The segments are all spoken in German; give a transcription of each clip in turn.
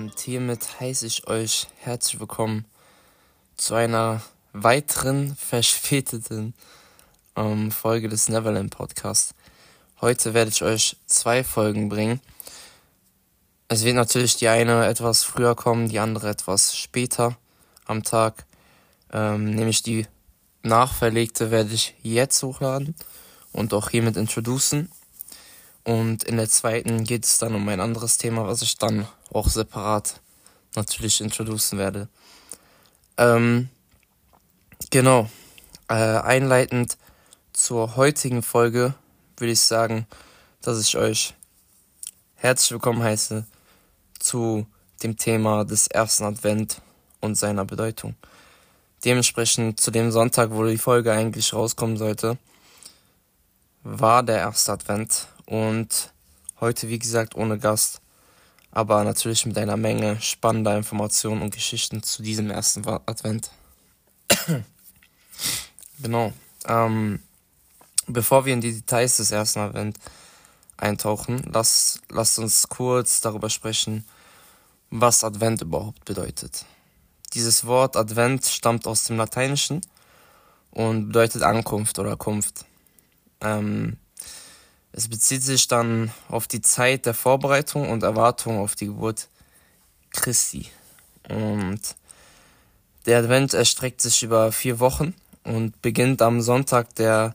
Und hiermit heiße ich euch herzlich willkommen zu einer weiteren verspäteten ähm, Folge des Neverland Podcasts. Heute werde ich euch zwei Folgen bringen. Es wird natürlich die eine etwas früher kommen, die andere etwas später am Tag. Ähm, nämlich die nachverlegte werde ich jetzt hochladen und auch hiermit introducen. Und in der zweiten geht es dann um ein anderes Thema, was ich dann auch separat natürlich introducen werde. Ähm, genau. Äh, einleitend zur heutigen Folge würde ich sagen, dass ich euch herzlich willkommen heiße zu dem Thema des ersten Advent und seiner Bedeutung. Dementsprechend zu dem Sonntag, wo die Folge eigentlich rauskommen sollte, war der erste Advent und heute, wie gesagt, ohne Gast, aber natürlich mit einer Menge spannender Informationen und Geschichten zu diesem ersten Advent. genau. Ähm, bevor wir in die Details des ersten Advent eintauchen, lasst, lasst uns kurz darüber sprechen, was Advent überhaupt bedeutet. Dieses Wort Advent stammt aus dem Lateinischen und bedeutet Ankunft oder Kunft. Ähm, es bezieht sich dann auf die Zeit der Vorbereitung und Erwartung auf die Geburt Christi. Und der Advent erstreckt sich über vier Wochen und beginnt am Sonntag, der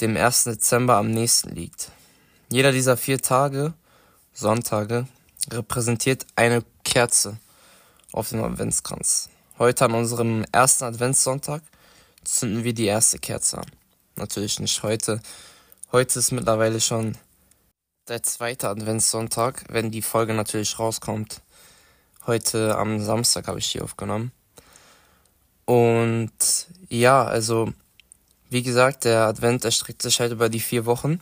dem 1. Dezember am nächsten liegt. Jeder dieser vier Tage, Sonntage, repräsentiert eine Kerze auf dem Adventskranz. Heute an unserem ersten Adventssonntag zünden wir die erste Kerze an. Natürlich nicht heute, Heute ist mittlerweile schon der zweite Adventssonntag, wenn die Folge natürlich rauskommt. Heute am Samstag habe ich die aufgenommen. Und ja, also wie gesagt, der Advent erstreckt sich halt über die vier Wochen.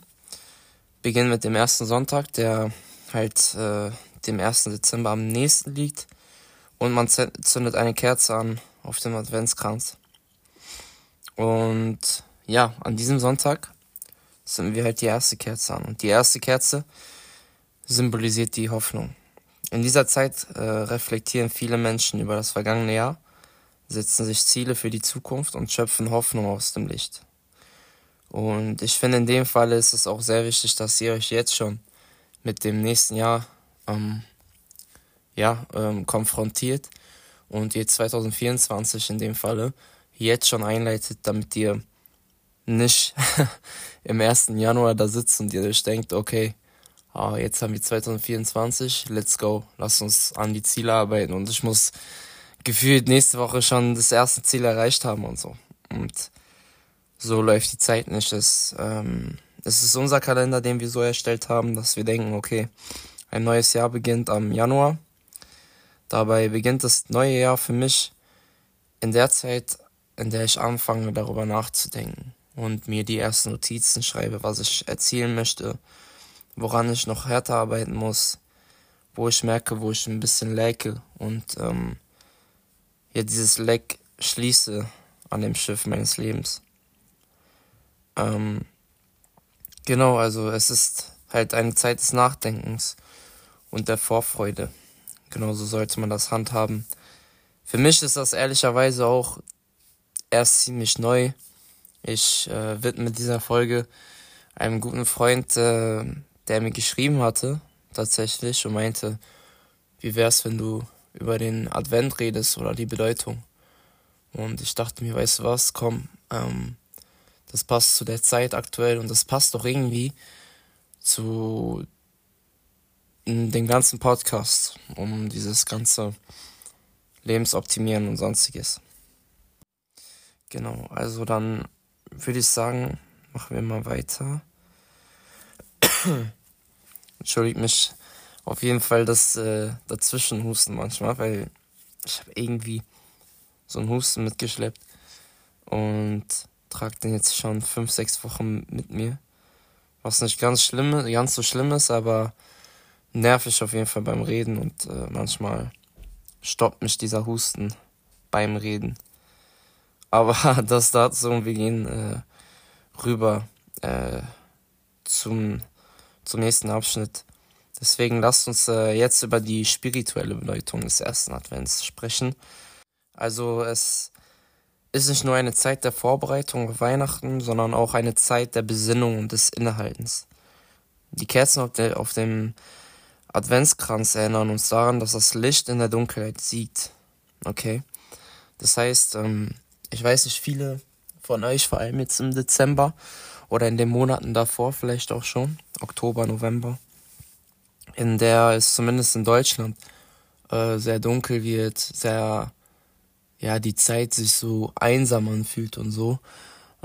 Beginn mit dem ersten Sonntag, der halt äh, dem 1. Dezember am nächsten liegt. Und man zündet eine Kerze an auf dem Adventskranz. Und ja, an diesem Sonntag zünden wir halt die erste Kerze an. Und die erste Kerze symbolisiert die Hoffnung. In dieser Zeit äh, reflektieren viele Menschen über das vergangene Jahr, setzen sich Ziele für die Zukunft und schöpfen Hoffnung aus dem Licht. Und ich finde, in dem Fall ist es auch sehr wichtig, dass ihr euch jetzt schon mit dem nächsten Jahr ähm, ja, ähm, konfrontiert und ihr 2024 in dem Falle jetzt schon einleitet, damit ihr nicht im 1. Januar da sitzt und ihr euch denkt, okay, ah, jetzt haben wir 2024, let's go, lass uns an die Ziele arbeiten und ich muss gefühlt nächste Woche schon das erste Ziel erreicht haben und so. Und so läuft die Zeit nicht. Es, ähm, es ist unser Kalender, den wir so erstellt haben, dass wir denken, okay, ein neues Jahr beginnt am Januar. Dabei beginnt das neue Jahr für mich in der Zeit, in der ich anfange, darüber nachzudenken und mir die ersten Notizen schreibe, was ich erzielen möchte, woran ich noch härter arbeiten muss, wo ich merke, wo ich ein bisschen lacke und ähm, ja dieses Leck schließe an dem Schiff meines Lebens. Ähm, genau, also es ist halt eine Zeit des Nachdenkens und der Vorfreude. Genauso sollte man das handhaben. Für mich ist das ehrlicherweise auch erst ziemlich neu. Ich äh, widme dieser Folge einem guten Freund, äh, der mir geschrieben hatte, tatsächlich, und meinte, wie wär's, wenn du über den Advent redest oder die Bedeutung. Und ich dachte mir, weißt du was, komm, ähm, das passt zu der Zeit aktuell und das passt doch irgendwie zu dem ganzen Podcast, um dieses ganze Lebensoptimieren und sonstiges. Genau, also dann würde ich sagen, machen wir mal weiter. Entschuldigt mich auf jeden Fall das äh, Dazwischenhusten manchmal, weil ich habe irgendwie so einen Husten mitgeschleppt und trage den jetzt schon fünf, sechs Wochen mit mir. Was nicht ganz schlimm, ganz so schlimm ist, aber nervig auf jeden Fall beim Reden und äh, manchmal stoppt mich dieser Husten beim Reden. Aber das dazu und wir gehen äh, rüber äh, zum, zum nächsten Abschnitt Deswegen lasst uns äh, jetzt über die spirituelle Bedeutung des ersten Advents sprechen. Also es ist nicht nur eine Zeit der Vorbereitung auf Weihnachten, sondern auch eine Zeit der Besinnung und des Innehaltens. Die Kerzen auf, der, auf dem Adventskranz erinnern uns daran, dass das Licht in der Dunkelheit siegt. Okay? Das heißt, ähm, ich weiß nicht, viele von euch, vor allem jetzt im Dezember oder in den Monaten davor vielleicht auch schon, Oktober, November, in der es zumindest in Deutschland äh, sehr dunkel wird, sehr, ja, die Zeit sich so einsam anfühlt und so,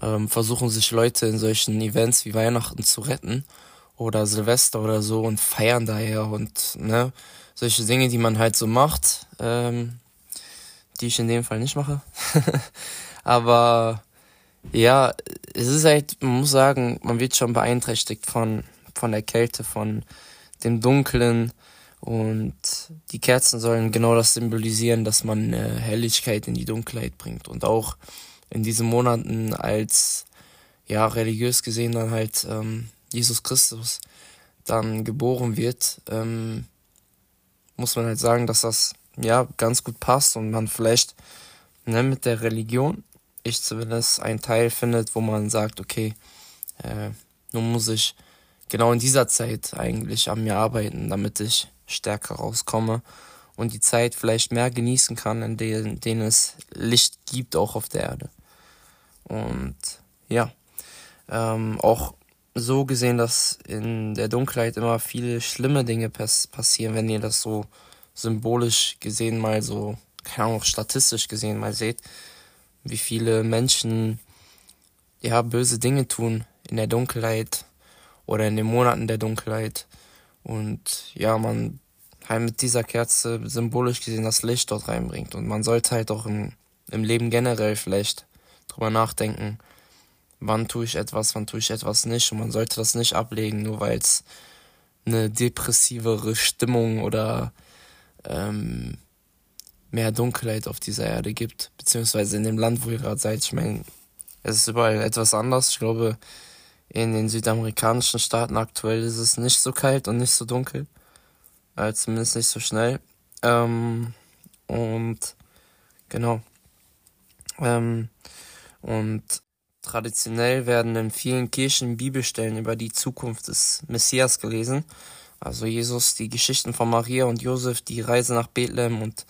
ähm, versuchen sich Leute in solchen Events wie Weihnachten zu retten oder Silvester oder so und feiern daher und ne, solche Dinge, die man halt so macht, ähm, die ich in dem Fall nicht mache. Aber ja, es ist halt, man muss sagen, man wird schon beeinträchtigt von, von der Kälte, von dem Dunklen und die Kerzen sollen genau das symbolisieren, dass man äh, Helligkeit in die Dunkelheit bringt und auch in diesen Monaten als ja religiös gesehen dann halt ähm, Jesus Christus dann geboren wird, ähm, muss man halt sagen, dass das ja ganz gut passt und man vielleicht ne, mit der Religion, ich zumindest, einen Teil findet, wo man sagt, okay, äh, nun muss ich genau in dieser Zeit eigentlich an mir arbeiten, damit ich stärker rauskomme und die Zeit vielleicht mehr genießen kann, in denen, denen es Licht gibt, auch auf der Erde. Und ja, ähm, auch so gesehen, dass in der Dunkelheit immer viele schlimme Dinge pass passieren, wenn ihr das so symbolisch gesehen mal so, keine Ahnung, statistisch gesehen mal seht, wie viele Menschen ja böse Dinge tun in der Dunkelheit oder in den Monaten der Dunkelheit. Und ja, man halt mit dieser Kerze symbolisch gesehen das Licht dort reinbringt. Und man sollte halt auch im, im Leben generell vielleicht drüber nachdenken, wann tue ich etwas, wann tue ich etwas nicht. Und man sollte das nicht ablegen, nur weil es eine depressivere Stimmung oder ähm, mehr Dunkelheit auf dieser Erde gibt. Beziehungsweise in dem Land, wo ihr gerade seid. Ich meine, es ist überall etwas anders. Ich glaube, in den südamerikanischen Staaten aktuell ist es nicht so kalt und nicht so dunkel. Äh, zumindest nicht so schnell. Ähm, und genau. Ähm, und Traditionell werden in vielen Kirchen Bibelstellen über die Zukunft des Messias gelesen. Also Jesus, die Geschichten von Maria und Josef, die Reise nach Bethlehem und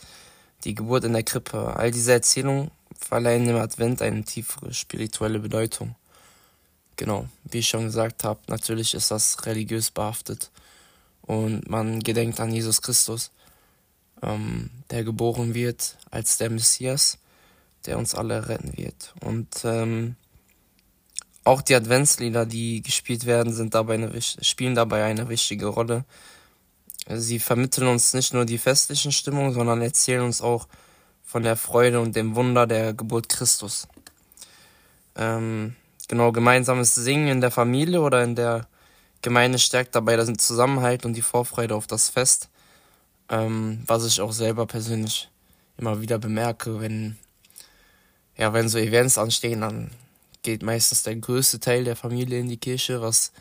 die Geburt in der Krippe. All diese Erzählungen verleihen dem Advent eine tiefere spirituelle Bedeutung. Genau, wie ich schon gesagt habe, natürlich ist das religiös behaftet und man gedenkt an Jesus Christus, ähm, der geboren wird als der Messias, der uns alle retten wird. Und ähm, auch die Adventslieder, die gespielt werden, sind dabei eine, spielen dabei eine wichtige Rolle. Sie vermitteln uns nicht nur die festlichen Stimmung, sondern erzählen uns auch von der Freude und dem Wunder der Geburt Christus. Ähm, genau, gemeinsames Singen in der Familie oder in der Gemeinde stärkt dabei den Zusammenhalt und die Vorfreude auf das Fest, ähm, was ich auch selber persönlich immer wieder bemerke, wenn ja, wenn so Events anstehen, dann geht meistens der größte Teil der Familie in die Kirche, was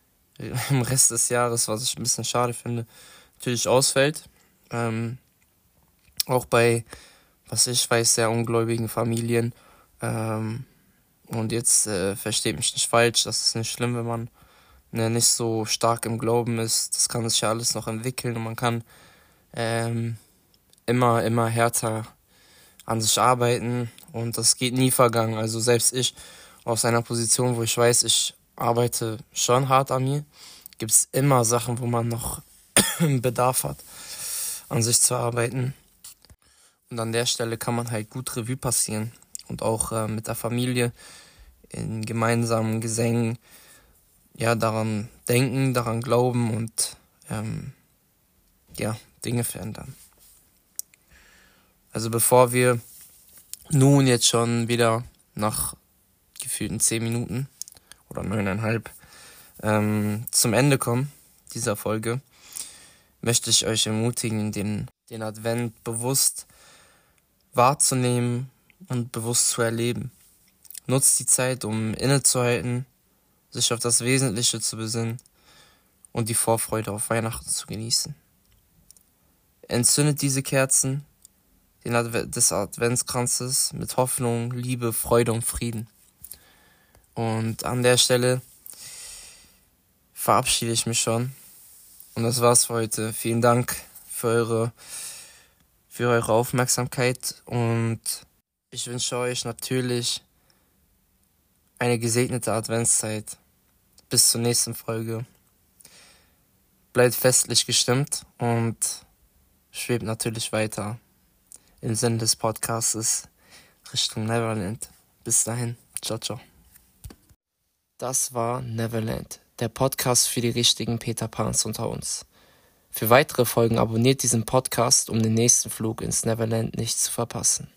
im Rest des Jahres, was ich ein bisschen schade finde, natürlich ausfällt. Ähm, auch bei, was ich weiß, sehr ungläubigen Familien. Ähm, und jetzt äh, versteht mich nicht falsch, das ist nicht schlimm, wenn man ne, nicht so stark im Glauben ist. Das kann sich ja alles noch entwickeln und man kann ähm, immer, immer härter an sich arbeiten und das geht nie vergangen. Also selbst ich aus einer Position, wo ich weiß, ich arbeite schon hart an mir, gibt es immer Sachen, wo man noch Bedarf hat, an sich zu arbeiten. Und an der Stelle kann man halt gut Revue passieren und auch äh, mit der Familie in gemeinsamen Gesängen ja daran denken, daran glauben und ähm, ja Dinge verändern. Also bevor wir nun jetzt schon wieder nach gefühlten zehn Minuten oder neuneinhalb ähm, zum Ende kommen dieser Folge, möchte ich euch ermutigen, den, den Advent bewusst wahrzunehmen und bewusst zu erleben. Nutzt die Zeit, um innezuhalten, sich auf das Wesentliche zu besinnen und die Vorfreude auf Weihnachten zu genießen. Entzündet diese Kerzen Adve des Adventskranzes mit Hoffnung, Liebe, Freude und Frieden. Und an der Stelle verabschiede ich mich schon. Und das war's für heute. Vielen Dank für eure, für eure Aufmerksamkeit und ich wünsche euch natürlich eine gesegnete Adventszeit. Bis zur nächsten Folge. Bleibt festlich gestimmt und schwebt natürlich weiter im Sinne des Podcasts Richtung Neverland. Bis dahin, ciao, ciao. Das war Neverland, der Podcast für die richtigen Peter Pans unter uns. Für weitere Folgen abonniert diesen Podcast, um den nächsten Flug ins Neverland nicht zu verpassen.